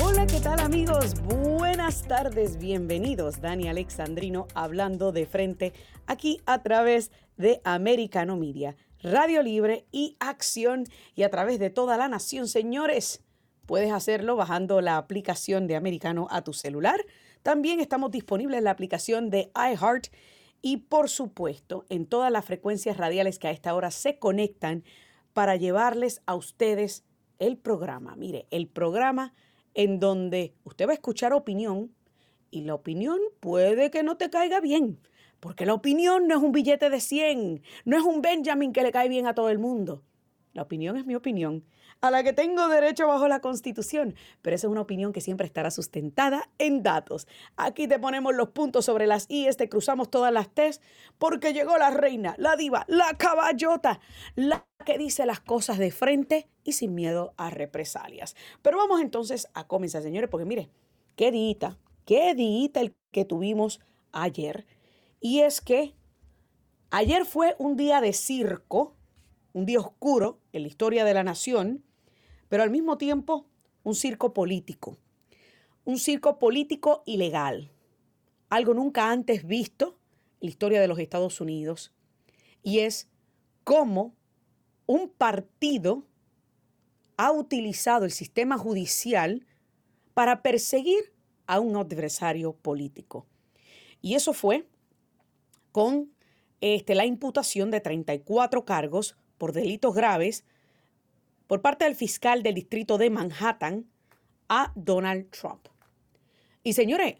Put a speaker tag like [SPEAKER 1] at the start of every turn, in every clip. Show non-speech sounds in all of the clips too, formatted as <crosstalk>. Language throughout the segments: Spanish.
[SPEAKER 1] Hola, ¿qué tal amigos? Buenas tardes, bienvenidos. Dani Alexandrino hablando de frente aquí a través de Americano Media, Radio Libre y Acción y a través de toda la nación. Señores, puedes hacerlo bajando la aplicación de Americano a tu celular. También estamos disponibles en la aplicación de iHeart y por supuesto en todas las frecuencias radiales que a esta hora se conectan para llevarles a ustedes el programa. Mire, el programa en donde usted va a escuchar opinión y la opinión puede que no te caiga bien, porque la opinión no es un billete de 100, no es un Benjamin que le cae bien a todo el mundo. La opinión es mi opinión, a la que tengo derecho bajo la Constitución, pero esa es una opinión que siempre estará sustentada en datos. Aquí te ponemos los puntos sobre las IES, te cruzamos todas las T's, porque llegó la reina, la diva, la caballota, la que dice las cosas de frente y sin miedo a represalias. Pero vamos entonces a comenzar, señores, porque mire, qué dita, qué dita el que tuvimos ayer. Y es que ayer fue un día de circo, un día oscuro en la historia de la nación, pero al mismo tiempo un circo político. Un circo político ilegal. Algo nunca antes visto en la historia de los Estados Unidos. Y es cómo un partido ha utilizado el sistema judicial para perseguir a un adversario político. Y eso fue con este, la imputación de 34 cargos por delitos graves por parte del fiscal del distrito de Manhattan a Donald Trump. Y señores,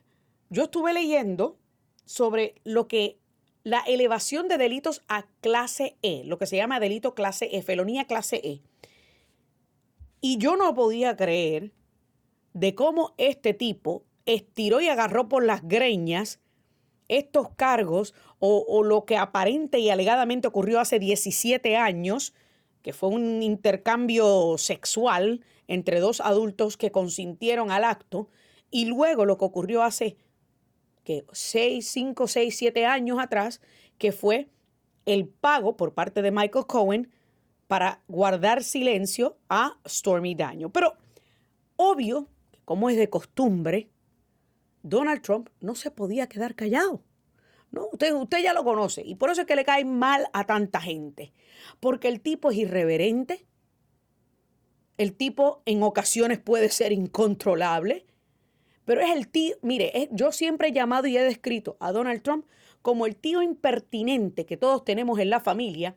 [SPEAKER 1] yo estuve leyendo sobre lo que la elevación de delitos a clase E, lo que se llama delito clase E, felonía clase E. Y yo no podía creer de cómo este tipo estiró y agarró por las greñas estos cargos o, lo que aparente y alegadamente ocurrió hace 17 años, que fue un intercambio sexual entre dos adultos que consintieron al acto, y luego lo que ocurrió hace que 6, 5, 6, 7 años atrás, que fue el pago por parte de Michael Cohen para guardar silencio a Stormy Daniel. Pero obvio, como es de costumbre, Donald Trump no se podía quedar callado. No, usted, ya lo conoce y por eso es que le cae mal a tanta gente. Porque el tipo es irreverente, el tipo en ocasiones puede ser incontrolable, pero es el tío, mire, yo siempre he llamado y he descrito a Donald Trump como el tío impertinente que todos tenemos en la familia,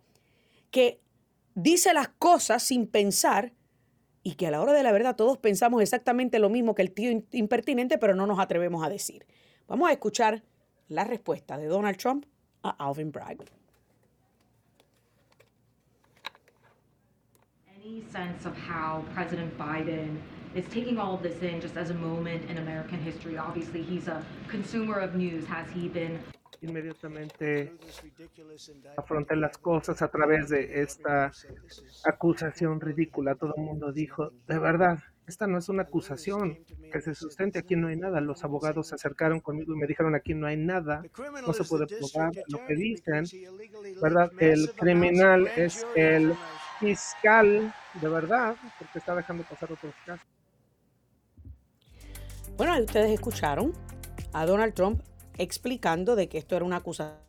[SPEAKER 1] que dice las cosas sin pensar y que a la hora de la verdad todos pensamos exactamente lo mismo que el tío impertinente, pero no nos atrevemos a decir. Vamos a escuchar la respuesta de Donald Trump a Alvin Bragg.
[SPEAKER 2] Any sense of how President Biden is taking all of this in just as a moment in American history? Obviously, he's a consumer of news. Has he been
[SPEAKER 3] inmediatamente afronté las cosas a través de esta acusación ridícula. Todo el mundo dijo, de verdad, esta no es una acusación que se sustente, aquí no hay nada. Los abogados se acercaron conmigo y me dijeron, aquí no hay nada, no se puede probar lo que dicen, ¿verdad? El criminal es el fiscal, de verdad, porque está dejando pasar otros casos.
[SPEAKER 1] Bueno, ahí ustedes escucharon a Donald Trump explicando de que esto era una acusación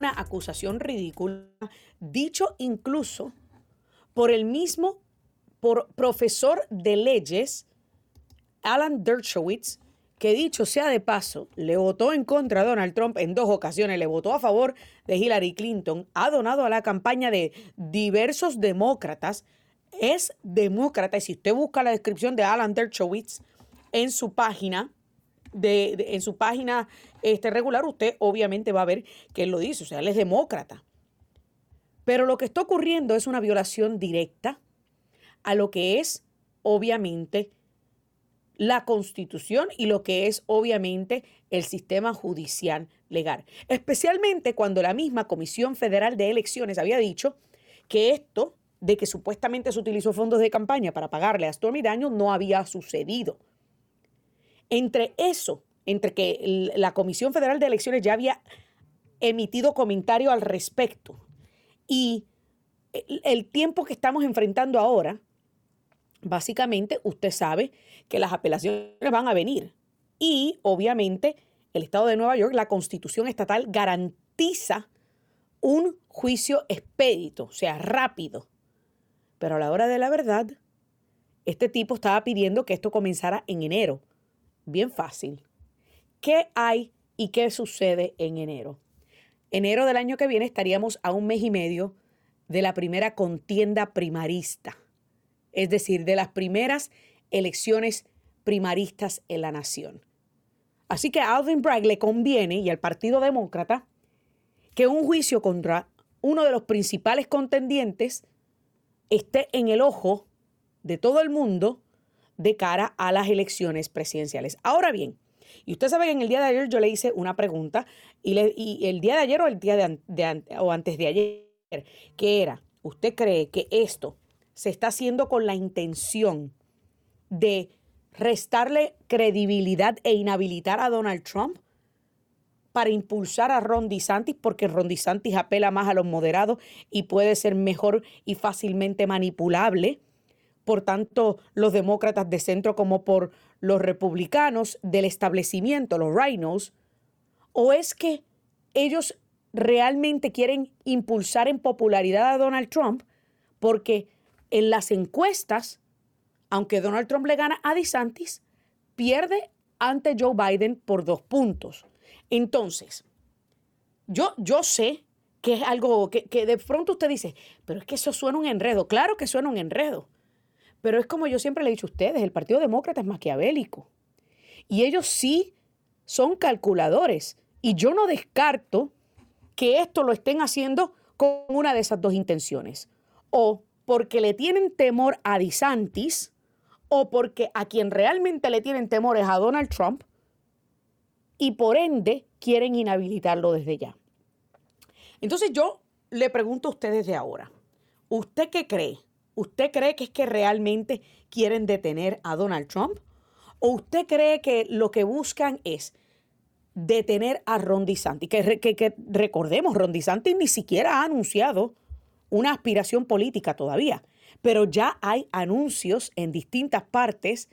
[SPEAKER 1] una acusación ridícula, dicho incluso por el mismo por profesor de leyes, Alan Dershowitz, que dicho sea de paso, le votó en contra a Donald Trump en dos ocasiones, le votó a favor de Hillary Clinton, ha donado a la campaña de diversos demócratas, es demócrata, y si usted busca la descripción de Alan Dershowitz en su página, de, en su página este, regular, usted obviamente va a ver que él lo dice, o sea, él es demócrata. Pero lo que está ocurriendo es una violación directa a lo que es obviamente la constitución y lo que es obviamente el sistema judicial legal. Especialmente cuando la misma Comisión Federal de Elecciones había dicho que esto de que supuestamente se utilizó fondos de campaña para pagarle a Stormy Daniels no había sucedido. Entre eso, entre que la Comisión Federal de Elecciones ya había emitido comentario al respecto Y el tiempo que estamos enfrentando ahora, básicamente usted sabe que las apelaciones van a venir. Y obviamente el Estado de Nueva York, la constitución estatal garantiza un juicio expedito, o sea, rápido. Pero a la hora de la verdad, este tipo estaba pidiendo que esto comenzara en enero. Bien fácil. ¿Qué hay y qué sucede en enero? Enero del año que viene estaríamos a un mes y medio de la primera contienda primarista, es decir, de las primeras elecciones primaristas en la nación. Así que a Alvin Bragg le conviene y al Partido Demócrata que un juicio contra uno de los principales contendientes esté en el ojo de todo el mundo de cara a las elecciones presidenciales. Ahora bien, y usted sabe que en el día de ayer yo le hice una pregunta y, el día de ayer o el día de, o antes de ayer, que era, ¿usted cree que esto se está haciendo con la intención de restarle credibilidad e inhabilitar a Donald Trump para impulsar a Ron DeSantis porque Ron DeSantis apela más a los moderados y puede ser mejor y fácilmente manipulable. Por tanto los demócratas de centro como por los republicanos del establecimiento, los rhinos, o es que ellos realmente quieren impulsar en popularidad a Donald Trump porque en las encuestas aunque Donald Trump le gana a DeSantis, pierde ante Joe Biden por dos puntos. Entonces, yo, yo sé que es algo que, que, de pronto usted dice, pero es que eso suena un enredo. Claro que suena un enredo. Pero es como yo siempre le he dicho a ustedes, el Partido Demócrata es maquiavélico. Y ellos sí son calculadores. Y yo no descarto que esto lo estén haciendo con una de esas dos intenciones. O porque le tienen temor a DeSantis, o porque a quien realmente le tienen temores a Donald Trump y por ende quieren inhabilitarlo desde ya. Entonces yo le pregunto a ustedes de ahora, ¿usted qué cree? ¿Usted cree que es que realmente quieren detener a Donald Trump? ¿O usted cree que lo que buscan es detener a Ron DeSantis? Que, que recordemos, Ron DeSantis ni siquiera ha anunciado una aspiración política todavía pero ya hay anuncios en distintas partes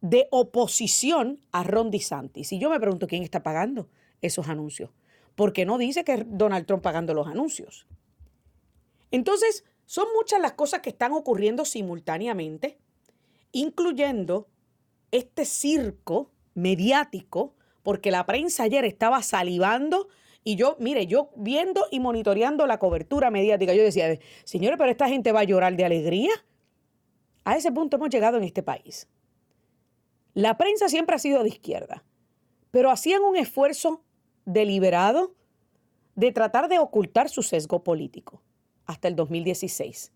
[SPEAKER 1] de oposición a Ron DeSantis. Y yo me pregunto quién está pagando esos anuncios. Porque no dice que es Donald Trump pagando los anuncios. Entonces, son muchas las cosas que están ocurriendo simultáneamente, incluyendo este circo mediático, porque la prensa ayer estaba salivando y yo, mire, yo viendo y monitoreando la cobertura mediática, yo decía, señores, pero esta gente va a llorar de alegría. A ese punto hemos llegado en este país. La prensa siempre ha sido de izquierda, pero hacían un esfuerzo deliberado de tratar de ocultar su sesgo político hasta el 2016.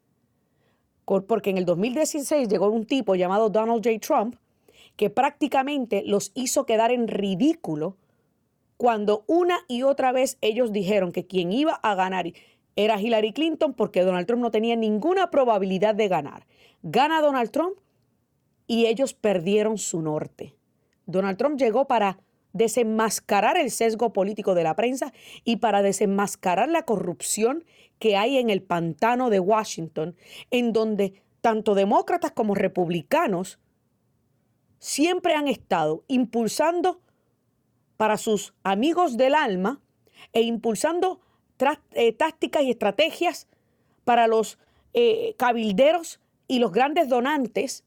[SPEAKER 1] Porque en el 2016 llegó un tipo llamado Donald J. Trump que prácticamente los hizo quedar en ridículo cuando una y otra vez ellos dijeron que quien iba a ganar era Hillary Clinton porque Donald Trump no tenía ninguna probabilidad de ganar. Gana Donald Trump y ellos perdieron su norte. Donald Trump llegó para desenmascarar el sesgo político de la prensa y para desenmascarar la corrupción que hay en el pantano de Washington, en donde tanto demócratas como republicanos siempre han estado impulsando para sus amigos del alma e impulsando eh, tácticas y estrategias para los eh, cabilderos y los grandes donantes,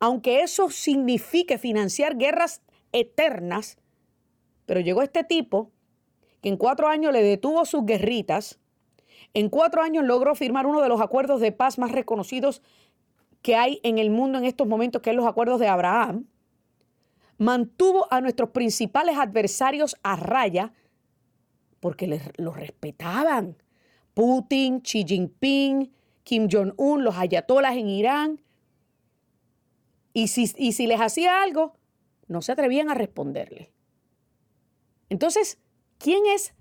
[SPEAKER 1] aunque eso signifique financiar guerras eternas, pero llegó este tipo que en cuatro años le detuvo sus guerritas, en cuatro años logró firmar uno de los acuerdos de paz más reconocidos que hay en el mundo en estos momentos, que es los acuerdos de Abraham, mantuvo a nuestros principales adversarios a raya porque los respetaban. Putin, Xi Jinping, Kim Jong-un, los ayatolas en Irán. Y si, y si les hacía algo, no se atrevían a responderle. Entonces, ¿quién es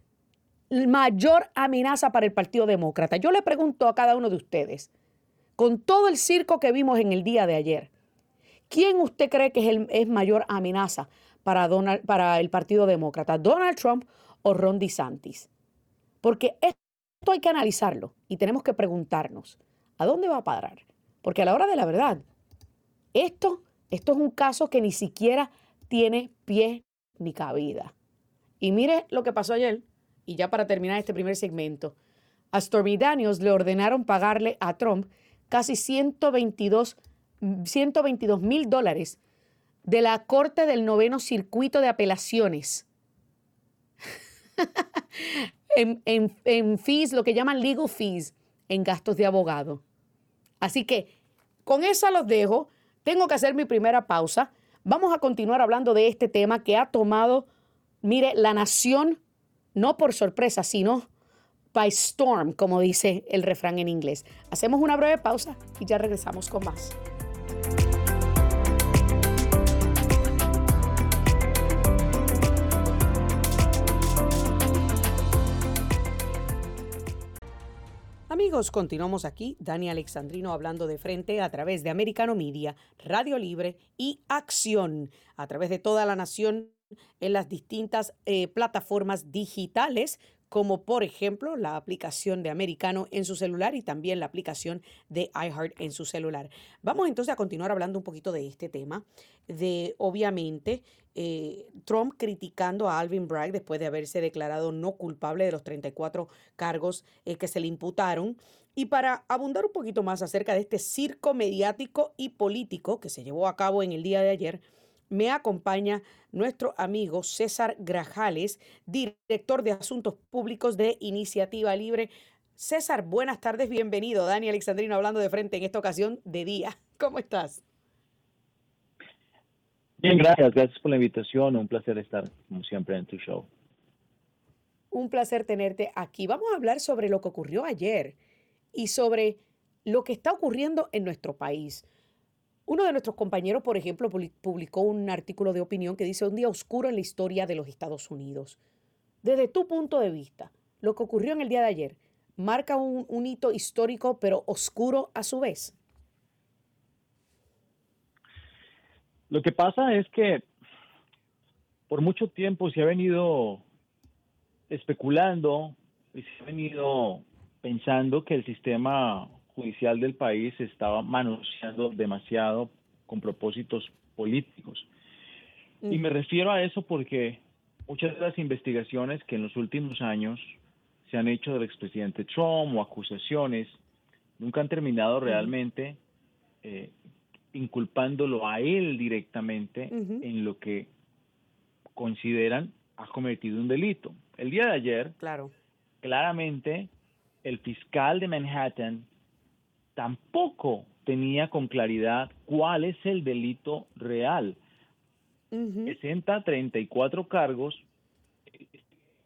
[SPEAKER 1] mayor amenaza para el Partido Demócrata? Yo le pregunto a cada uno de ustedes, con todo el circo que vimos en el día de ayer, ¿Quién usted cree que es, el, es mayor amenaza para, para el Partido Demócrata? ¿Donald Trump o Ron DeSantis? Porque esto hay que analizarlo y tenemos que preguntarnos, ¿a dónde va a parar? Porque a la hora de la verdad, esto, esto es un caso que ni siquiera tiene pie ni cabida. Y mire lo que pasó ayer, y ya para terminar este primer segmento, a Stormy Daniels le ordenaron pagarle a Trump casi 122 mil dólares de la Corte del Noveno Circuito de Apelaciones. <laughs> en, fees, lo que llaman legal fees, en gastos de abogado. Así que con eso los dejo. Tengo que hacer mi primera pausa. Vamos a continuar hablando de este tema que ha tomado, mire, la nación, no por sorpresa, sino by storm, como dice el refrán en inglés. Hacemos una breve pausa y ya regresamos con más. Amigos, continuamos aquí, Dani Alexandrino hablando de frente a través de Americano Media, Radio Libre y Acción, a través de toda la nación en las distintas eh, plataformas digitales como por ejemplo la aplicación de Americano en su celular y también la aplicación de iHeart en su celular. Vamos entonces a continuar hablando un poquito de este tema, de obviamente eh, Trump criticando a Alvin Bragg después de haberse declarado no culpable de los 34 cargos eh, que se le imputaron. Y para abundar un poquito más acerca de este circo mediático y político que se llevó a cabo en el día de ayer, me acompaña nuestro amigo César Grajales, director de Asuntos Públicos de Iniciativa Libre. César, buenas tardes, bienvenido. Dani Alexandrino hablando de frente en esta ocasión de día. <laughs> ¿Cómo estás?
[SPEAKER 4] Bien, gracias. Gracias por la invitación. Un placer estar, como siempre, en tu show.
[SPEAKER 1] Un placer tenerte aquí. Vamos a hablar sobre lo que ocurrió ayer y sobre lo que está ocurriendo en nuestro país. Uno de nuestros compañeros, por ejemplo, publicó un artículo de opinión que dice un día oscuro en la historia de los Estados Unidos. Desde tu punto de vista, lo que ocurrió en el día de ayer marca un, un hito histórico, pero oscuro a su vez.
[SPEAKER 4] Lo que pasa es que por mucho tiempo se ha venido especulando y se ha venido pensando que el sistema judicial del país estaba manoseando demasiado con propósitos políticos. Y me refiero a eso porque muchas de las investigaciones que en los últimos años se han hecho del expresidente Trump o acusaciones nunca han terminado realmente eh, inculpándolo a él directamente en lo que consideran ha cometido un delito. El día de ayer,
[SPEAKER 1] claro.
[SPEAKER 4] claramente, el fiscal de Manhattan tampoco tenía con claridad cuál es el delito real. Presenta 34 cargos,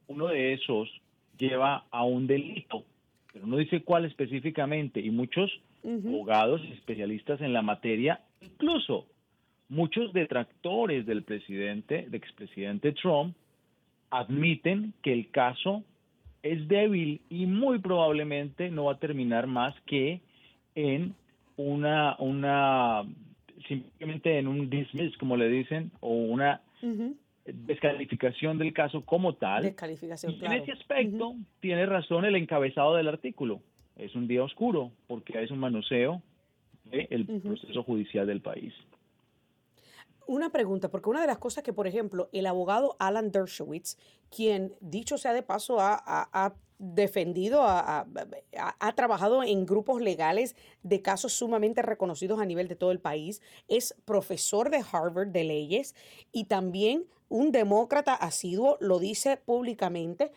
[SPEAKER 4] uno de esos lleva a un delito, pero no dice cuál específicamente, y muchos abogados especialistas en la materia, incluso muchos detractores del presidente, del expresidente Trump, admiten que el caso es débil y muy probablemente no va a terminar más que en una, una simplemente en un dismiss, como le dicen, o una descalificación del caso como tal.
[SPEAKER 1] Descalificación,
[SPEAKER 4] En ese aspecto, tiene razón el encabezado del artículo. Es un día oscuro porque es un manoseo del proceso judicial del país.
[SPEAKER 1] Una pregunta, porque una de las cosas que, por ejemplo, el abogado Alan Dershowitz, quien, dicho sea de paso, ha, defendido, ha, ha, trabajado en grupos legales de casos sumamente reconocidos a nivel de todo el país, es profesor de Harvard de leyes y también un demócrata asiduo, lo dice públicamente,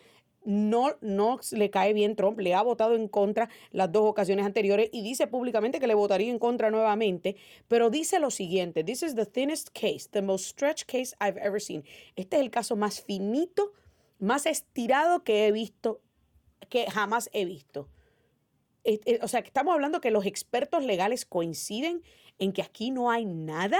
[SPEAKER 1] no, no le cae bien Trump, le ha votado en contra las dos ocasiones anteriores y dice públicamente que le votaría en contra nuevamente, pero dice lo siguiente, this is the thinnest case, the most stretched case I've ever seen. Este es el caso más finito, más estirado que he visto, que jamás he visto. O sea, que estamos hablando que los expertos legales coinciden en que aquí no hay nada.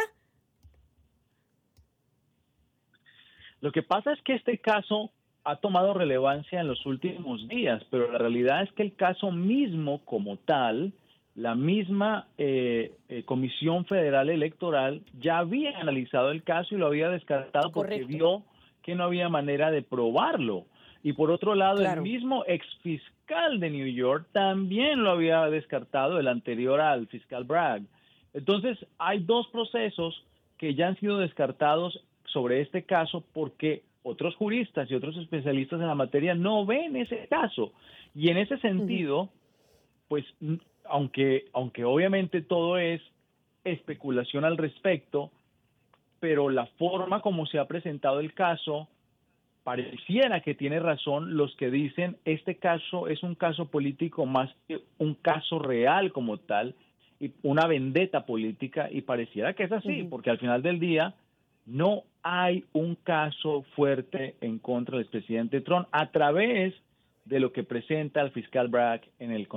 [SPEAKER 4] Lo que pasa es que este caso ha tomado relevancia en los últimos días, pero la realidad es que el caso mismo como tal, la misma eh, eh, Comisión Federal Electoral ya había analizado el caso y lo había descartado porque vio que no había manera de probarlo. Y por otro lado, el mismo ex fiscal de New York también lo había descartado, el anterior al fiscal Bragg. Entonces, hay dos procesos que ya han sido descartados sobre este caso porque otros juristas y otros especialistas en la materia no ven ese caso. Y en ese sentido, pues aunque, aunque obviamente todo es especulación al respecto, pero la forma como se ha presentado el caso pareciera que tiene razón los que dicen este caso es un caso político más que un caso real como tal y una vendetta política y pareciera que es así, porque al final del día no hay un caso fuerte en contra del presidente Trump a través de lo que presenta el fiscal Bragg en, el,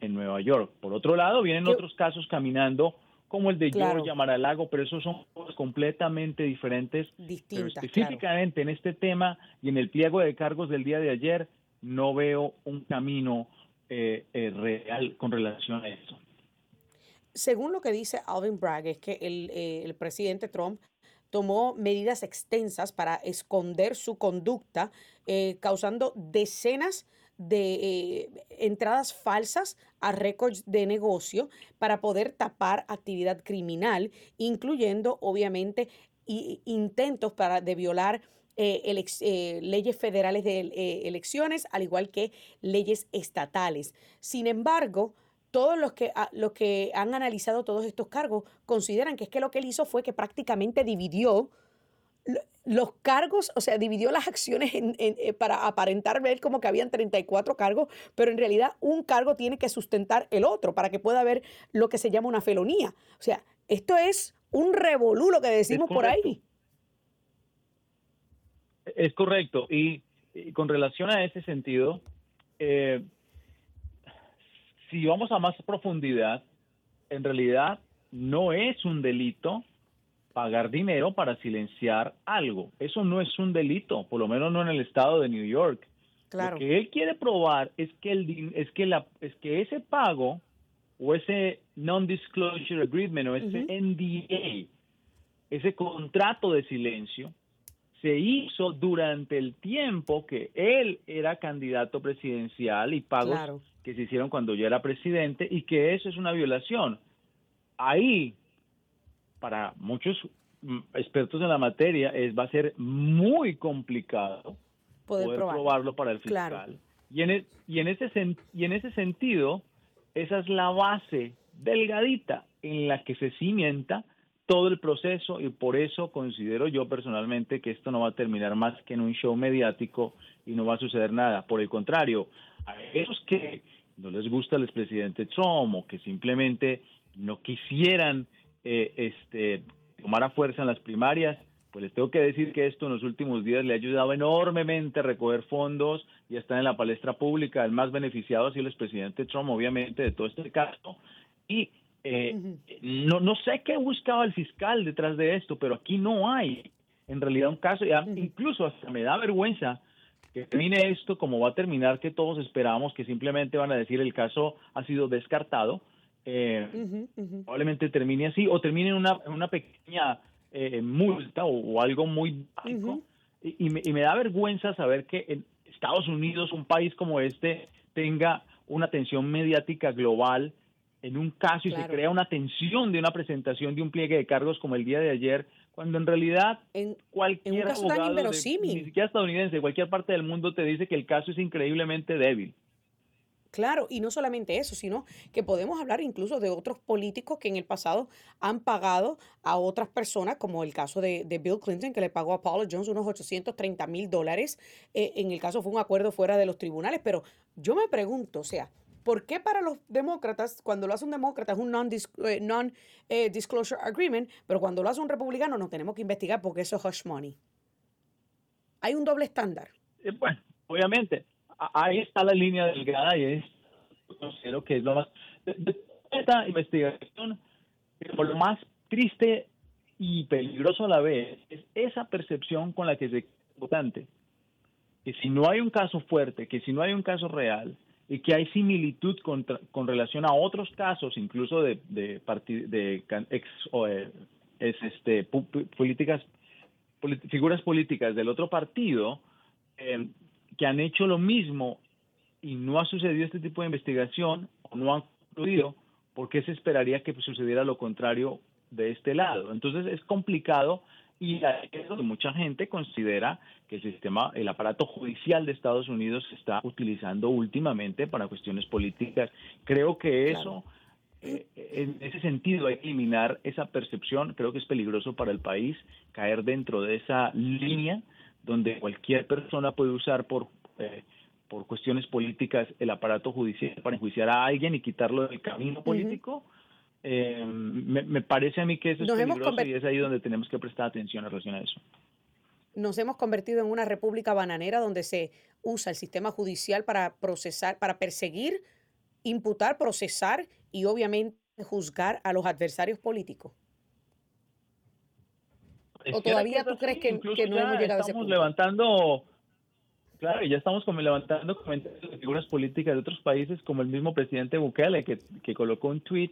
[SPEAKER 4] en, Nueva York. Por otro lado, vienen otros casos caminando como el de Georgia, Mar-a-Lago, pero esos son cosas completamente diferentes.
[SPEAKER 1] Distintas,
[SPEAKER 4] pero específicamente en este tema y en el pliego de cargos del día de ayer, no veo un camino eh, eh, real con relación a eso.
[SPEAKER 1] Según lo que dice Alvin Bragg, es que el, eh, el presidente Trump tomó medidas extensas para esconder su conducta, eh, causando decenas de eh, entradas falsas a récords de negocio para poder tapar actividad criminal, incluyendo obviamente intentos para, de violar eh, leyes federales de elecciones, al igual que leyes estatales. Sin embargo, todos los que, ah, los que han analizado todos estos cargos consideran que es que lo que él hizo fue que prácticamente dividió los cargos, o sea, dividió las acciones eh, para aparentar ver como que habían 34 cargos, pero en realidad un cargo tiene que sustentar el otro para que pueda haber lo que se llama una felonía. O sea, esto es un revolú lo que decimos por ahí.
[SPEAKER 4] Es correcto. Y, con relación a ese sentido, eh, si vamos a más profundidad, en realidad no es un delito pagar dinero para silenciar algo. Eso no es un delito, por lo menos no en el estado de New York. Lo que él quiere probar es que el es que la es que ese pago o ese non-disclosure agreement o ese NDA, ese contrato de silencio se hizo durante el tiempo que él era candidato presidencial y pagos que se hicieron cuando ya era presidente y que eso es una violación. Ahí, para muchos mm, expertos en la materia, es, va a ser muy complicado poder, probarlo para el fiscal. Y, en, e, y, en ese, y en ese sentido, esa es la base delgadita en la que se cimienta todo el proceso y por eso considero yo personalmente que esto no va a terminar más que en un show mediático y no va a suceder nada. Por el contrario, a esos que no les gusta el expresidente Trump o que simplemente no quisieran eh, este, tomar a fuerza en las primarias, pues les tengo que decir que esto en los últimos días le ha ayudado enormemente a recoger fondos y está en la palestra pública. El más beneficiado ha sido el expresidente Trump, obviamente, de todo este caso. Y eh, no, no sé qué buscaba el fiscal detrás de esto, pero aquí no hay en realidad un caso, incluso hasta me da vergüenza que termine esto como va a terminar, que todos esperamos que simplemente van a decir el caso ha sido descartado. Eh, probablemente termine así o termine en una, una pequeña eh, multa o, algo muy básico. y, me, y, me, da vergüenza saber que en Estados Unidos, un país como este, tenga una atención mediática global en un caso y se crea una tensión de una presentación de un pliegue de cargos como el día de ayer cuando en realidad
[SPEAKER 1] en,
[SPEAKER 4] cualquier
[SPEAKER 1] en un caso
[SPEAKER 4] abogado
[SPEAKER 1] tan
[SPEAKER 4] ni siquiera estadounidense, de cualquier parte del mundo te dice que el caso es increíblemente débil.
[SPEAKER 1] Claro, y no solamente eso, sino que podemos hablar incluso de otros políticos que en el pasado han pagado a otras personas, como el caso de, Bill Clinton, que le pagó a Paula Jones unos 830 mil dólares. Eh, en el caso fue un acuerdo fuera de los tribunales, pero yo me pregunto, o sea, ¿Por qué para los demócratas, cuando lo hace un demócrata es un non-disclosure eh, eh, agreement, pero cuando lo hace un republicano no tenemos que investigar porque eso es hush money? Hay un doble estándar.
[SPEAKER 4] Eh, bueno, obviamente, ahí está la línea delgada y es, considero que es lo más... esta investigación, por lo más triste y peligroso a la vez, es esa percepción con la que se votante. Que si no hay un caso fuerte, que si no hay un caso real, y que hay similitud con, con relación a otros casos, incluso de, de, de ex, o, eh, es este, políticas, figuras políticas del otro partido, eh, que han hecho lo mismo y no ha sucedido este tipo de investigación o no han concluido, ¿por qué se esperaría que sucediera lo contrario de este lado? Entonces es complicado y mucha gente considera que el sistema, el aparato judicial de Estados Unidos se está utilizando últimamente para cuestiones políticas. Creo que eso, eh, en ese sentido, hay que eliminar esa percepción. Creo que es peligroso para el país caer dentro de esa línea donde cualquier persona puede usar por eh, por cuestiones políticas el aparato judicial para enjuiciar a alguien y quitarlo del camino político. Eh, me, parece a mí que eso es peligroso y es ahí donde tenemos que prestar atención en relación a eso.
[SPEAKER 1] Nos hemos convertido en una república bananera donde se usa el sistema judicial para procesar, para perseguir, imputar, procesar y obviamente juzgar a los adversarios políticos. ¿O todavía tú crees que, no hemos llegado a ese punto?
[SPEAKER 4] levantando Claro, ya estamos como levantando comentarios de figuras políticas de otros países, como el mismo presidente Bukele, que, que colocó un tweet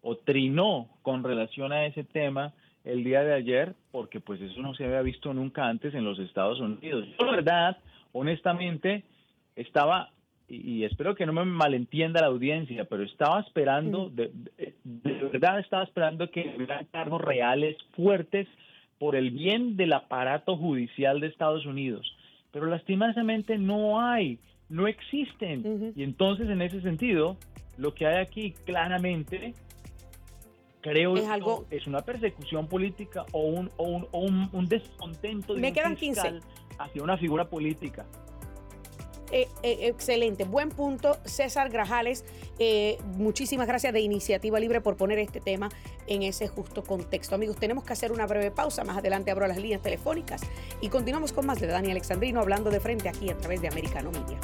[SPEAKER 4] o trinó con relación a ese tema el día de ayer, porque pues eso no se había visto nunca antes en los Estados Unidos. Yo, la verdad, honestamente, estaba, y, espero que no me malentienda la audiencia, pero estaba esperando, de, de, verdad estaba esperando que hubiera cargos reales fuertes por el bien del aparato judicial de Estados Unidos. Pero lastimosamente no hay, no existen. Y entonces, en ese sentido, lo que hay aquí claramente creo es algo es una persecución política o un, o un, un, un descontento
[SPEAKER 1] de Me quedan 15.
[SPEAKER 4] hacia una figura política.
[SPEAKER 1] Eh, eh, excelente, buen punto, César Grajales. Eh, muchísimas gracias de Iniciativa Libre por poner este tema en ese justo contexto. Amigos, tenemos que hacer una breve pausa. Más adelante abro las líneas telefónicas y continuamos con más de Dani Alexandrino hablando de frente aquí a través de Americano Media.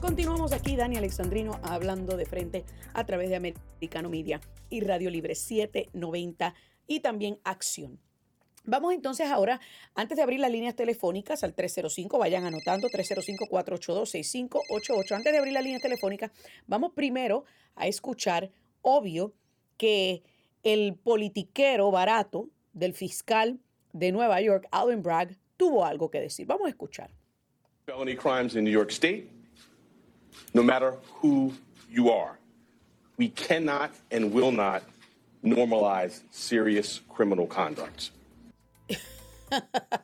[SPEAKER 1] Continuamos aquí, Dani Alexandrino, hablando de frente a través de Americano Media y Radio Libre 790 y también Acción. Vamos entonces ahora, antes de abrir las líneas telefónicas al 305, vayan anotando 305-482-6588. Antes de abrir la línea telefónica, vamos primero a escuchar, obvio, que el politiquero barato del fiscal de Nueva York, Alvin Bragg, tuvo algo que decir. Vamos a escuchar.
[SPEAKER 5] Felony crimes in New York State no matter who you are. We cannot and will not normalize serious criminal conduct. <laughs>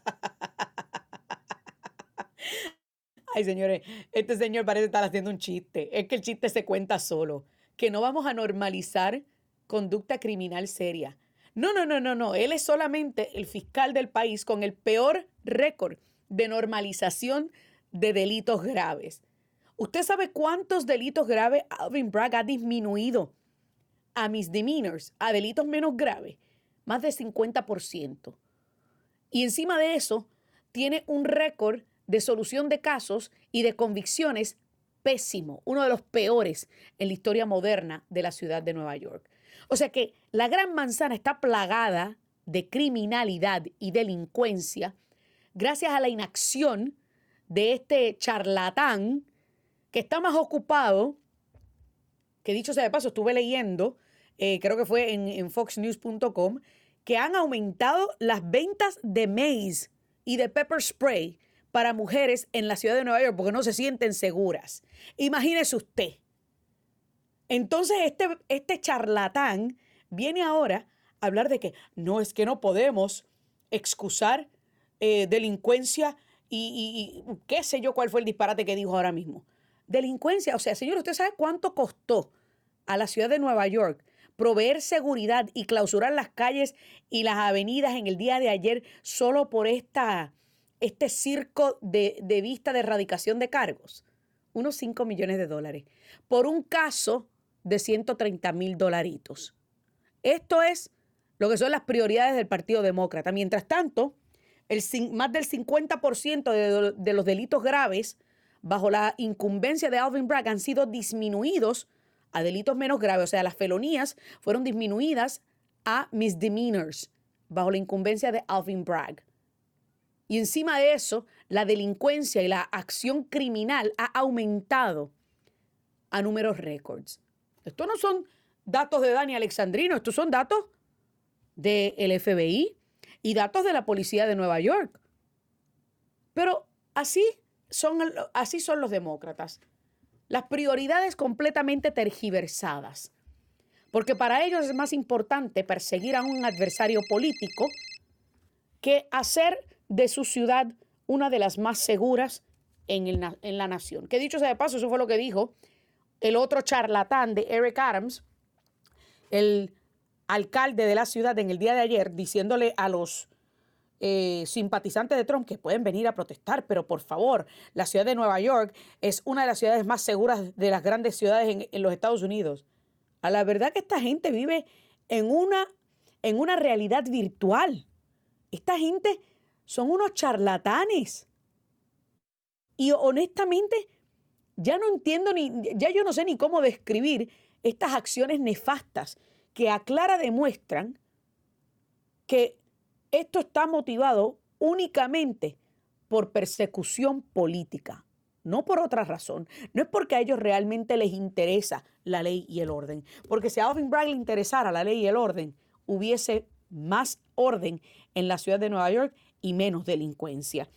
[SPEAKER 1] Ay, señores, este señor parece estar haciendo un chiste. Es que el chiste se cuenta solo. Que no vamos a normalizar conducta criminal seria. No, no, no, no, no. Él es solamente el fiscal del país con el peor récord de normalización de delitos graves. ¿Usted sabe cuántos delitos graves Alvin Bragg ha disminuido a misdemeanors, a delitos menos graves? Más de 50%. Y encima de eso, tiene un récord de solución de casos y de convicciones pésimo, uno de los peores en la historia moderna de la ciudad de Nueva York. O sea que la Gran Manzana está plagada de criminalidad y delincuencia gracias a la inacción de este charlatán que está más ocupado, que dicho sea de paso, estuve leyendo, eh, creo que fue en, foxnews.com, que han aumentado las ventas de maíz y de pepper spray para mujeres en la ciudad de Nueva York porque no se sienten seguras. Imagínese usted. Entonces este, este charlatán viene ahora a hablar de que no es que no podemos excusar eh, delincuencia y, y, qué sé yo cuál fue el disparate que dijo ahora mismo delincuencia. O sea, señor, ¿usted sabe cuánto costó a la ciudad de Nueva York proveer seguridad y clausurar las calles y las avenidas en el día de ayer solo por esta, este circo de, vista de erradicación de cargos? Unos 5 millones de dólares. Por un caso de 130 mil dolaritos. Esto es lo que son las prioridades del Partido Demócrata. Mientras tanto, el, más del 50% de, de los delitos graves bajo la incumbencia de Alvin Bragg han sido disminuidos a delitos menos graves, o sea, las felonías fueron disminuidas a misdemeanors bajo la incumbencia de Alvin Bragg. Y encima de eso, la delincuencia y la acción criminal ha aumentado a números récords. Estos no son datos de Dani Alexandrino, estos son datos del FBI y datos de la policía de Nueva York. Pero así son, así son los demócratas. Las prioridades completamente tergiversadas. Porque para ellos es más importante perseguir a un adversario político que hacer de su ciudad una de las más seguras en, en, la nación. Que dicho sea de paso, eso fue lo que dijo el otro charlatán de Eric Adams, el alcalde de la ciudad en el día de ayer, diciéndole a los eh, simpatizantes de Trump que pueden venir a protestar, pero por favor, la ciudad de Nueva York es una de las ciudades más seguras de las grandes ciudades en, en los Estados Unidos. A la verdad que esta gente vive en una, en una realidad virtual. Esta gente son unos charlatanes. Y honestamente, ya no entiendo ni, ya yo no sé ni cómo describir estas acciones nefastas que a clara demuestran que esto está motivado únicamente por persecución política, no por otra razón. No es porque a ellos realmente les interesa la ley y el orden. Porque si a Alvin Bragg le interesara la ley y el orden, hubiese más orden en la ciudad de Nueva York y menos delincuencia.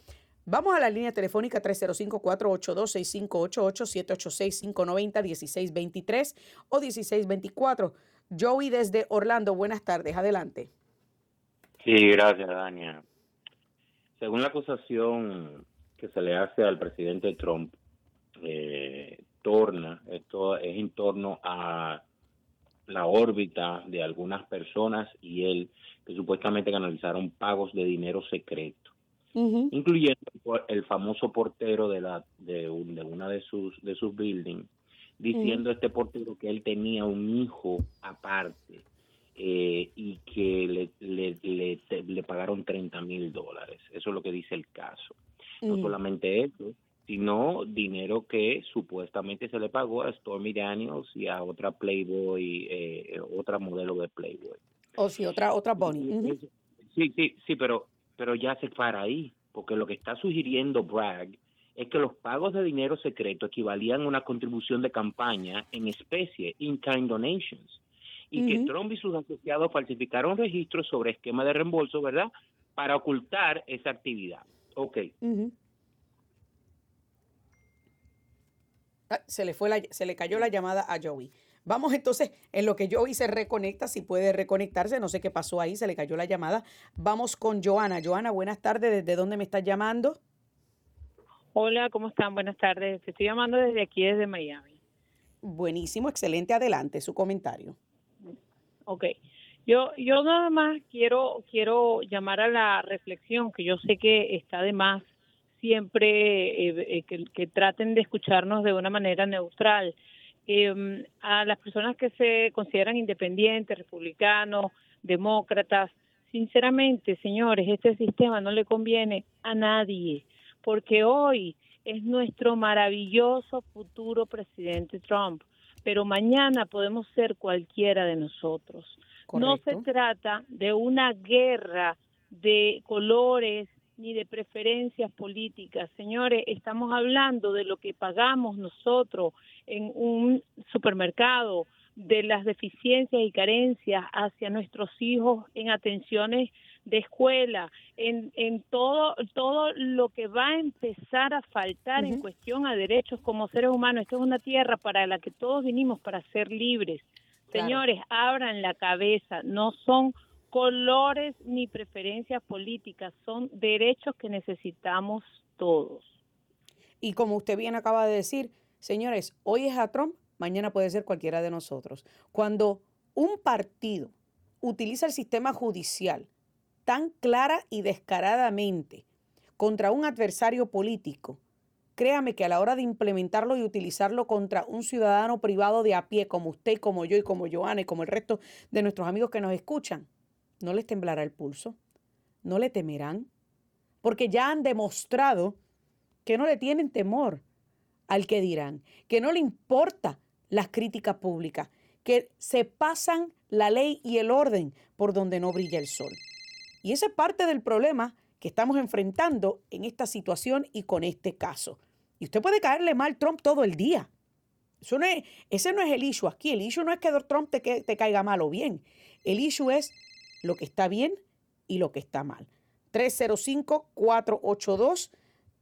[SPEAKER 1] Vamos a la línea telefónica 305-482-6588, 786-590-1623 o 1624. Joey desde Orlando, buenas tardes, adelante.
[SPEAKER 6] Sí, gracias, Dania. Según la acusación que se le hace al presidente Trump, eh, torna, esto es en torno a la órbita de algunas personas y él, que supuestamente canalizaron pagos de dinero secreto incluyendo el famoso portero de la de, una de sus de sus buildings, diciendo este portero que él tenía un hijo aparte eh, y que le, pagaron 30 mil dólares. Eso es lo que dice el caso. No solamente eso, sino dinero que supuestamente se le pagó a Stormy Daniels y a otra Playboy, eh, otra modelo de Playboy.
[SPEAKER 1] O si otra otra Bonnie.
[SPEAKER 6] Sí, sí, sí, pero pero ya se para ahí, porque lo que está sugiriendo Bragg es que los pagos de dinero secreto equivalían a una contribución de campaña en especie, in-kind donations, y que Trump y sus asociados falsificaron registros sobre esquema de reembolso, ¿verdad?, para ocultar esa actividad. Ok.
[SPEAKER 1] Ah, se le fue la, se le cayó la llamada a Joey. Vamos entonces, en lo que Joey se reconecta, si puede reconectarse, no sé qué pasó ahí, se le cayó la llamada. Vamos con Joana. Joana, buenas tardes, ¿desde dónde me estás llamando?
[SPEAKER 7] Hola, ¿cómo están? Buenas tardes. Te estoy llamando desde aquí, desde Miami.
[SPEAKER 1] Buenísimo, excelente. Adelante, su comentario.
[SPEAKER 7] Ok. Yo, yo nada más quiero, quiero llamar a la reflexión, que yo sé que está de más siempre eh, eh, que, traten de escucharnos de una manera neutral eh, a las personas que se consideran independientes, republicanos, demócratas. Sinceramente, señores, este sistema no le conviene a nadie, porque hoy es nuestro maravilloso futuro presidente Trump, pero mañana podemos ser cualquiera de nosotros. No se trata de una guerra de colores ni de preferencias políticas. Señores, estamos hablando de lo que pagamos nosotros en un supermercado, de las deficiencias y carencias hacia nuestros hijos en atenciones de escuela, en, en todo, todo lo que va a empezar a faltar en cuestión a derechos como seres humanos. Esta es una tierra para la que todos vinimos para ser libres. Señores, abran la cabeza, no son colores ni preferencias políticas, son derechos que necesitamos todos.
[SPEAKER 1] Y como usted bien acaba de decir, señores, hoy es a Trump, mañana puede ser cualquiera de nosotros. Cuando un partido utiliza el sistema judicial tan clara y descaradamente contra un adversario político, créame que a la hora de implementarlo y utilizarlo contra un ciudadano privado de a pie como usted, como yo y como Joana y como el resto de nuestros amigos que nos escuchan, no les temblará el pulso, no le temerán, porque ya han demostrado que no le tienen temor al que dirán, que no le importa las críticas públicas, que se pasan la ley y el orden por donde no brilla el sol. Y esa es parte del problema que estamos enfrentando en esta situación y con este caso. Y usted puede caerle mal Trump todo el día. Eso no es, ese no es el issue aquí. El issue no es que Trump te, te caiga mal o bien. El issue es lo que está bien y lo que está mal. 305-482.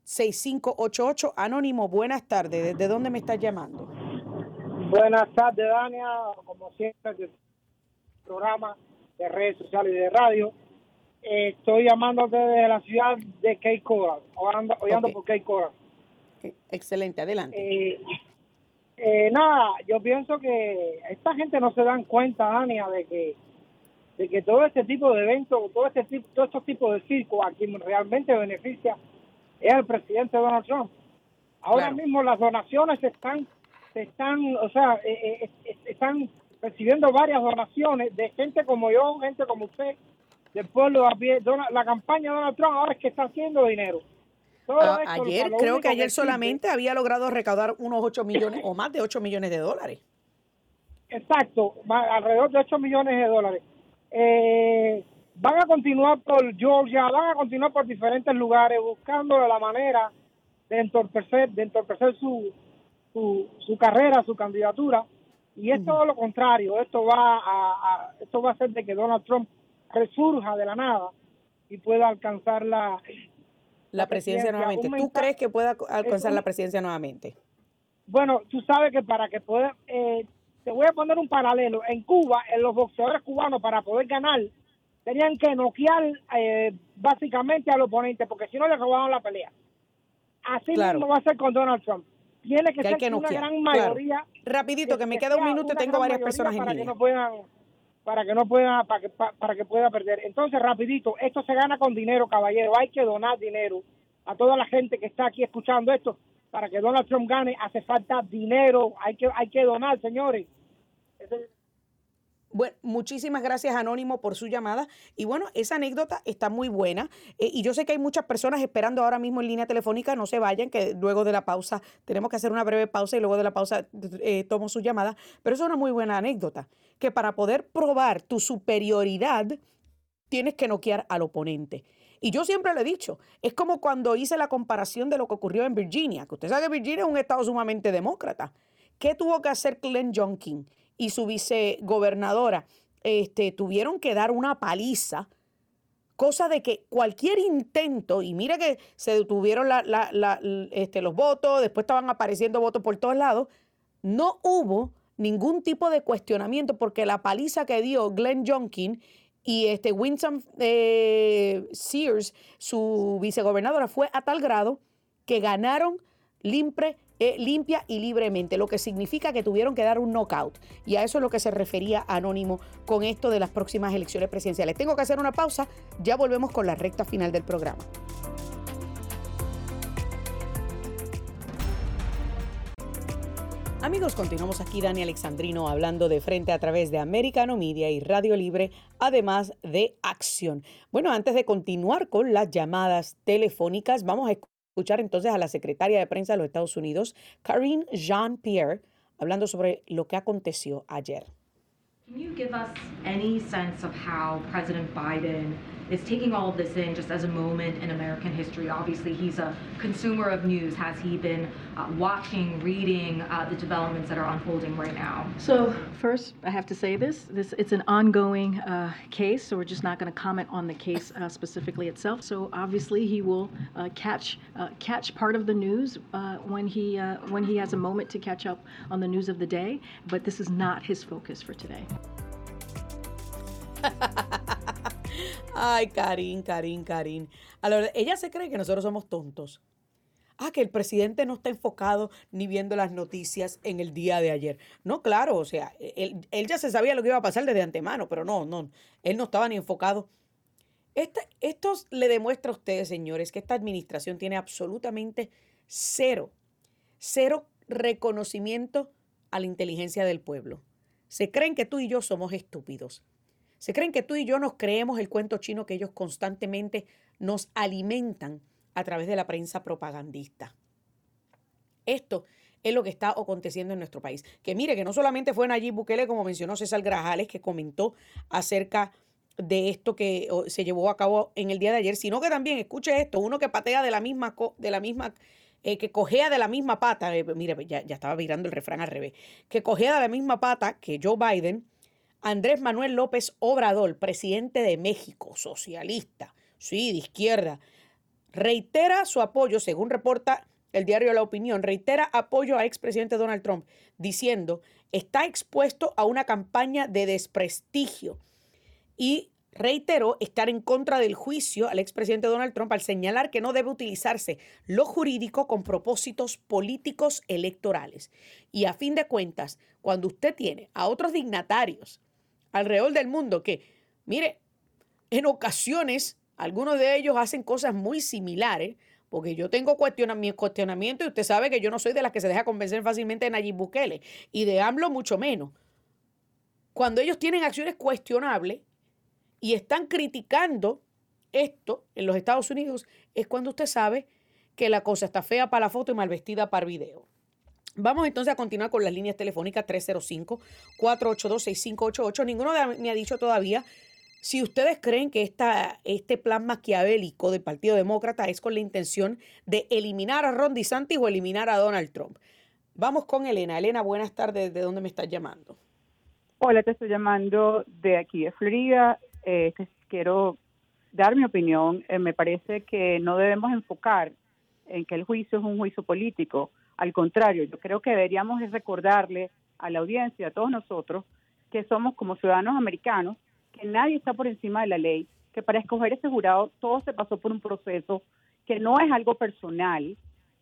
[SPEAKER 1] 6588. Anónimo, buenas tardes. ¿Desde dónde me estás llamando?
[SPEAKER 8] Buenas tardes, Dania. Como siempre, del programa de redes sociales y de radio. Eh, estoy llamándote desde la ciudad de Cape Coral, oyendo, por Cape Coral.
[SPEAKER 1] Excelente, adelante.
[SPEAKER 8] Eh, eh, nada, yo pienso que esta gente no se dan cuenta, Dania, de que de que todo este tipo de eventos, todo este tipo, todos estos tipos de circo a quien realmente beneficia es el presidente Donald Trump. Ahora mismo las donaciones están, están, o sea, eh, eh, están recibiendo varias donaciones de gente como yo, gente como usted, del pueblo a pie. La campaña de Donald Trump ahora es que está haciendo dinero.
[SPEAKER 1] Ah, ayer, creo que ayer solamente había logrado recaudar unos 8 millones o más de 8 millones de dólares.
[SPEAKER 8] Exacto, alrededor de 8 millones de dólares. Eh, van a continuar por Georgia, van a continuar por diferentes lugares buscando la manera de entorpecer, de entorpecer su, su, carrera, su candidatura. Y es todo lo contrario, esto va a, esto va a hacer de que Donald Trump resurja de la nada y pueda alcanzar la,
[SPEAKER 1] la presidencia, nuevamente. ¿Tú crees que pueda alcanzar la presidencia nuevamente?
[SPEAKER 8] Bueno, tú sabes que para que pueda, eh, te voy a poner un paralelo. En Cuba, en los boxeadores cubanos, para poder ganar, tenían que noquear eh, básicamente al oponente, porque si no le robaban la pelea. Así mismo va a ser con Donald Trump. Tiene que, ser que una gran mayoría.
[SPEAKER 1] Rapidito, que, me queda un minuto y tengo varias personas en
[SPEAKER 8] para
[SPEAKER 1] Que
[SPEAKER 8] no puedan, para que no pueda, para que, para que pueda perder. Entonces, rapidito, esto se gana con dinero, caballero. Hay que donar dinero a toda la gente que está aquí escuchando esto para que Donald Trump gane hace falta dinero, hay que, hay que donar, señores.
[SPEAKER 1] Bueno, muchísimas gracias Anónimo por su llamada. Y bueno, esa anécdota está muy buena. Eh, y yo sé que hay muchas personas esperando ahora mismo en línea telefónica. No se vayan, que luego de la pausa tenemos que hacer una breve pausa y luego de la pausa eh, tomo su llamada. Pero es una muy buena anécdota. Que para poder probar tu superioridad, tienes que noquear al oponente. Y yo siempre lo he dicho, es como cuando hice la comparación de lo que ocurrió en Virginia, que usted sabe que Virginia es un estado sumamente demócrata. ¿Qué tuvo que hacer Glenn Youngkin y su vicegobernadora? Este, tuvieron que dar una paliza, cosa de que cualquier intento, y mira que se detuvieron este, los votos, después estaban apareciendo votos por todos lados, no hubo ningún tipo de cuestionamiento porque la paliza que dio Glenn Youngkin y este Winston eh, Sears, su vicegobernadora, fue a tal grado que ganaron limpre, eh, limpia y libremente, lo que significa que tuvieron que dar un knockout. Y a eso es lo que se refería Anónimo con esto de las próximas elecciones presidenciales. Tengo que hacer una pausa, ya volvemos con la recta final del programa. Amigos, continuamos aquí Dani Alexandrino hablando de frente a través de Americano Media y Radio Libre, además de Acción. Bueno, antes de continuar con las llamadas telefónicas, vamos a escuchar entonces a la secretaria de prensa de los Estados Unidos, Karine Jean-Pierre, hablando sobre lo que aconteció ayer.
[SPEAKER 2] Can you give us any sense President Biden is taking all of this in just as a moment in American history. Obviously, he's a consumer of news. Has he been uh, watching, reading uh, the developments that are unfolding right now?
[SPEAKER 9] So, first, I have to say this: this it's an ongoing uh, case, so we're just not going to comment on the case uh, specifically itself. So, obviously, he will uh, catch uh, catch part of the news when he when he has a moment to catch up on the news of the day. But this is not his focus for today. <laughs>
[SPEAKER 1] Ay, Karin, Karin, Karin. A la ella se cree que nosotros somos tontos. Ah, que el presidente no está enfocado ni viendo las noticias en el día de ayer. No, claro, o sea, él, ya se sabía lo que iba a pasar desde antemano, pero no, no, él no estaba ni enfocado. esto le demuestra a ustedes, señores, que esta administración tiene absolutamente cero, cero reconocimiento a la inteligencia del pueblo. Se creen que tú y yo somos estúpidos. Se creen que tú y yo nos creemos el cuento chino que ellos constantemente nos alimentan a través de la prensa propagandista. Esto es lo que está aconteciendo en nuestro país. Que mire, que no solamente fue Nayib Bukele, como mencionó César Grajales, que comentó acerca de esto que se llevó a cabo en el día de ayer, sino que también, escuche esto, uno que patea de la misma, de la misma eh, que cogea de la misma pata, eh, mire, ya, ya estaba virando el refrán al revés, que cogea de la misma pata que Joe Biden, Andrés Manuel López Obrador, presidente de México, socialista, sí, de izquierda, reitera su apoyo, según reporta el diario La Opinión, reitera apoyo a expresidente Donald Trump, diciendo está expuesto a una campaña de desprestigio y reiteró estar en contra del juicio al expresidente Donald Trump al señalar que no debe utilizarse lo jurídico con propósitos políticos electorales. Y a fin de cuentas, cuando usted tiene a otros dignatarios alrededor del mundo que, mire, en ocasiones algunos de ellos hacen cosas muy similares, porque yo tengo cuestionamiento, cuestionamiento y usted sabe que yo no soy de las que se deja convencer fácilmente de Nayib Bukele y de AMLO mucho menos. Cuando ellos tienen acciones cuestionables y están criticando esto en los Estados Unidos, es cuando usted sabe que la cosa está fea para la foto y mal vestida para el video. Vamos entonces a continuar con las líneas telefónicas 305-482-6588. Ninguno me ha dicho todavía si ustedes creen que esta, este plan maquiavélico del Partido Demócrata es con la intención de eliminar a Ron DeSantis o eliminar a Donald Trump. Vamos con Elena. Elena, buenas tardes. ¿De dónde me estás llamando?
[SPEAKER 10] Hola, te estoy llamando de aquí de Florida. Eh, quiero dar mi opinión. Eh, me parece que no debemos enfocar en que el juicio es un juicio político. Al contrario, yo creo que deberíamos recordarle a la audiencia, a todos nosotros, que somos como ciudadanos americanos que nadie está por encima de la ley, que para escoger ese jurado todo se pasó por un proceso que no es algo personal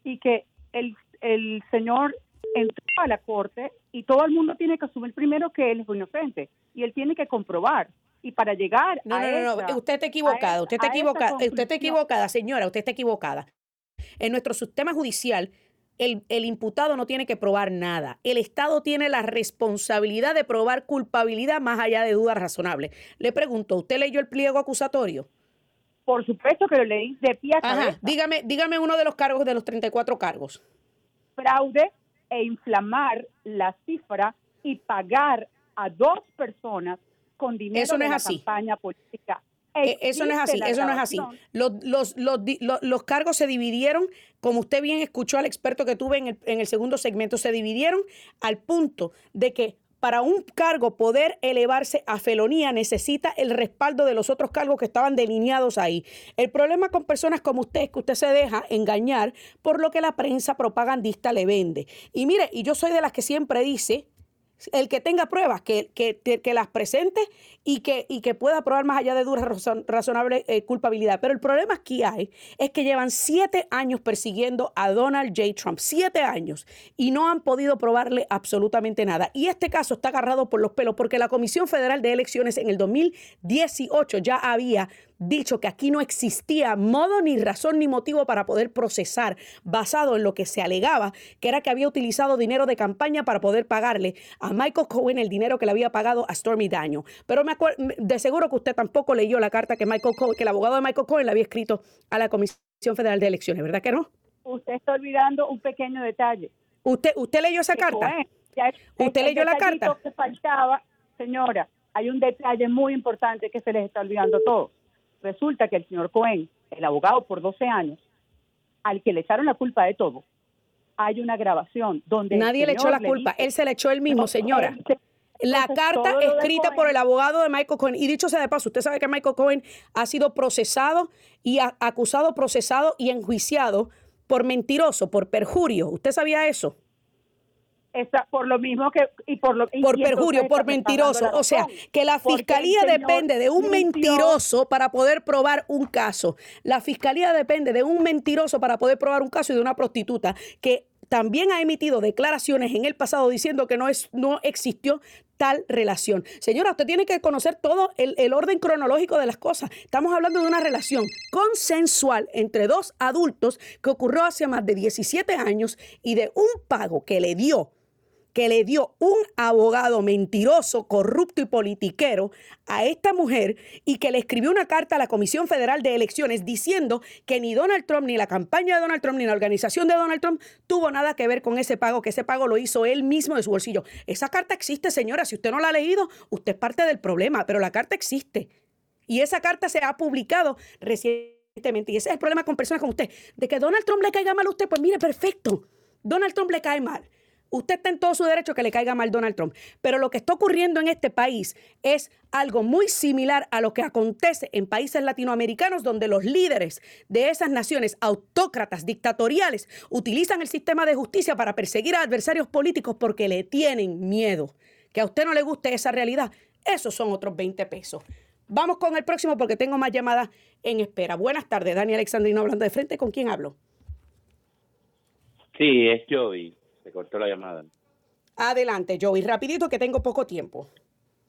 [SPEAKER 10] y que el, el señor entró a la corte y todo el mundo tiene que asumir primero que él es inocente y él tiene que comprobar y para llegar
[SPEAKER 1] no,
[SPEAKER 10] a
[SPEAKER 1] no, no, no, usted está equivocada, usted está equivocada, usted está equivocada, señora, usted está equivocada. En nuestro sistema judicial el, imputado no tiene que probar nada. El Estado tiene la responsabilidad de probar culpabilidad más allá de dudas razonables. Le pregunto, ¿usted leyó el pliego acusatorio?
[SPEAKER 10] Por supuesto que lo leí de pie a cabeza.
[SPEAKER 1] Dígame, dígame uno de los cargos de los 34 cargos.
[SPEAKER 10] Fraude e inflamar la cifra y pagar a dos personas con dinero
[SPEAKER 1] Eso no
[SPEAKER 10] de
[SPEAKER 1] es
[SPEAKER 10] la
[SPEAKER 1] así.
[SPEAKER 10] campaña política.
[SPEAKER 1] Eh, eso no es así, eso no es así. Los, los, los, cargos se dividieron, como usted bien escuchó al experto que tuve en el, en el segundo segmento, se dividieron al punto de que para un cargo poder elevarse a felonía necesita el respaldo de los otros cargos que estaban delineados ahí. El problema con personas como usted es que usted se deja engañar por lo que la prensa propagandista le vende. Y mire, y yo soy de las que siempre dice el que tenga pruebas, que, que, que las presente y que, y que pueda probar más allá de dura razonable eh, culpabilidad. Pero el problema aquí hay es que llevan siete años persiguiendo a Donald J. Trump, siete años, y no han podido probarle absolutamente nada. Y este caso está agarrado por los pelos porque la Comisión Federal de Elecciones en el 2018 ya había dicho que aquí no existía modo ni razón ni motivo para poder procesar basado en lo que se alegaba, que era que había utilizado dinero de campaña para poder pagarle a Michael Cohen el dinero que le había pagado a Stormy Daniel. Pero me de seguro que usted tampoco leyó la carta que Michael Cohen, que el abogado de Michael Cohen le había escrito a la Comisión Federal de Elecciones, ¿verdad que no?
[SPEAKER 10] Usted está olvidando un pequeño detalle.
[SPEAKER 1] ¿Usted, usted leyó esa carta? ¿Usted leyó la carta?
[SPEAKER 10] Que faltaba, señora, hay un detalle muy importante que se les está olvidando a todos resulta que el señor Cohen, el abogado por 12 años, al que le echaron la culpa de todo, hay una grabación donde...
[SPEAKER 1] Nadie le echó la culpa, él se le echó él mismo, señora. la carta escrita por el abogado de Michael Cohen. Y dicho sea de paso, usted sabe que Michael Cohen ha sido procesado y acusado, procesado y enjuiciado por mentiroso, por perjurio. ¿Usted sabía eso?
[SPEAKER 10] Por lo mismo que y por lo
[SPEAKER 1] por perjurio, por mentiroso, o sea, que la fiscalía depende de un mentiroso para poder probar un caso. La fiscalía depende de un mentiroso para poder probar un caso y de una prostituta que también ha emitido declaraciones en el pasado diciendo que no es no existió tal relación. Señora, usted tiene que conocer todo el, el orden cronológico de las cosas. Estamos hablando de una relación consensual entre dos adultos que ocurrió hace más de 17 años y de un pago que le dio que le dio un abogado mentiroso, corrupto y politiquero a esta mujer y que le escribió una carta a la Comisión Federal de Elecciones diciendo que ni Donald Trump, ni la campaña de Donald Trump, ni la organización de Donald Trump tuvo nada que ver con ese pago, que ese pago lo hizo él mismo de su bolsillo. Esa carta existe, señora. Si usted no la ha leído, usted es parte del problema, pero la carta existe. Y esa carta se ha publicado recientemente. Y ese es el problema con personas como usted. De que Donald Trump le caiga mal a usted, pues mire, perfecto. Donald Trump le cae mal Usted está en todo su derecho que le caiga mal Donald Trump. Pero lo que está ocurriendo en este país es algo muy similar a lo que acontece en países latinoamericanos donde los líderes de esas naciones autócratas, dictatoriales, utilizan el sistema de justicia para perseguir a adversarios políticos porque le tienen miedo. Que a usted no le guste esa realidad, esos son otros 20 pesos. Vamos con el próximo porque tengo más llamadas en espera. Buenas tardes, Dani Alexandrino hablando de frente. ¿Con quién hablo?
[SPEAKER 6] Sí, es Joey. Se cortó la llamada.
[SPEAKER 1] Adelante, Joey. Rapidito que tengo poco tiempo.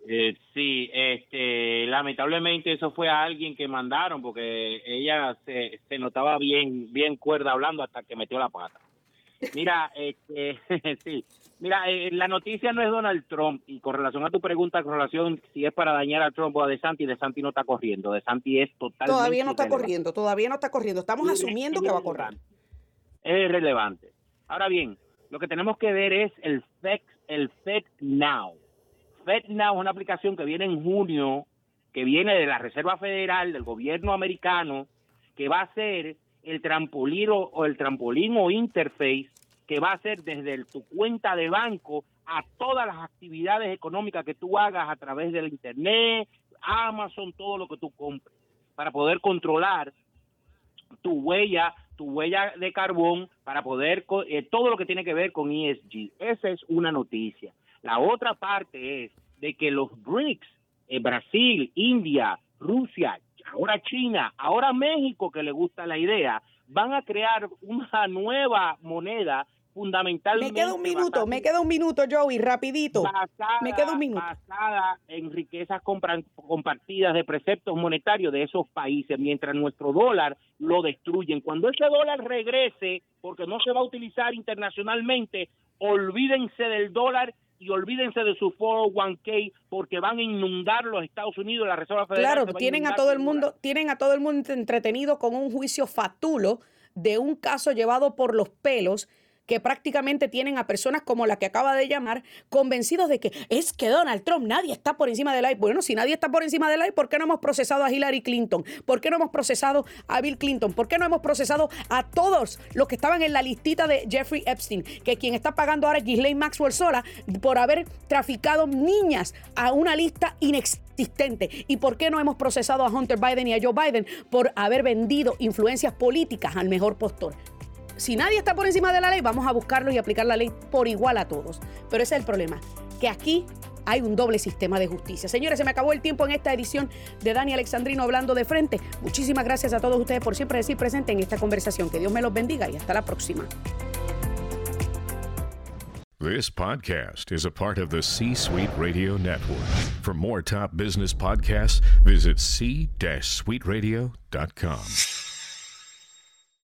[SPEAKER 6] Eh, sí, este, lamentablemente eso fue a alguien que mandaron porque ella se, se notaba bien, bien cuerda hablando hasta que metió la pata. Mira, <laughs> este, <laughs> sí, mira, eh, la noticia no es Donald Trump y con relación a tu pregunta, con relación si es para dañar a Trump o a DeSantis, DeSantis no está corriendo, DeSantis es totalmente
[SPEAKER 1] Todavía no está corriendo, todavía no está corriendo. Estamos asumiendo que va a correr.
[SPEAKER 6] Es relevante. Ahora bien, lo que tenemos que ver es el FED, el Fed Now. FedNow es una aplicación que viene en junio, que viene de la Reserva Federal, del gobierno americano, que va a ser el trampolín o, el trampolín o interface que va a ser desde tu cuenta de banco a todas las actividades económicas que tú hagas a través del internet, Amazon, todo lo que tú compres, para poder controlar tu huella, tu huella de carbón, para poder eh, todo lo que tiene que ver con ESG. Esa es una noticia. La otra parte es de que los BRICS, eh, Brasil, India, Rusia, ahora China, ahora México, que le gusta la idea, van a crear una nueva moneda fundamentalmente.
[SPEAKER 1] Me queda un minuto, me queda un minuto, Joey, rapidito. me queda un minuto.
[SPEAKER 6] Basada en riquezas compartidas de preceptos monetarios de esos países, mientras nuestro dólar lo destruyen. Cuando ese dólar regrese, porque no se va a utilizar internacionalmente, olvídense del dólar y olvídense de su 401k porque van a inundar los Estados Unidos, la Reserva Federal.
[SPEAKER 1] Claro, tienen a, todo el mundo, tienen a todo el mundo entretenido con un juicio fatulo de un caso llevado por los pelos que prácticamente tienen a personas como la que acaba de llamar convencidos de que es que Donald Trump, nadie está por encima de la ley. Bueno, si nadie está por encima de la ley, ¿por qué no hemos procesado a Hillary Clinton? ¿Por qué no hemos procesado a Bill Clinton? ¿Por qué no hemos procesado a todos los que estaban en la listita de Jeffrey Epstein? Que quien está pagando ahora es Ghislaine Maxwell sola por haber traficado niñas a una lista inexistente. ¿Y por qué no hemos procesado a Hunter Biden y a Joe Biden por haber vendido influencias políticas al mejor postor? Si nadie está por encima de la ley, vamos a buscarlo y aplicar la ley por igual a todos. Pero ese es el problema, que aquí hay un doble sistema de justicia. Señores, se me acabó el tiempo en esta edición de Dani Alexandrino hablando de frente. Muchísimas gracias a todos ustedes por siempre decir presente en esta conversación. Que Dios me los bendiga y hasta la próxima.
[SPEAKER 11] This podcast is a part of the C-Suite Radio Network. For more top business podcasts, visit c-suiteradio.com.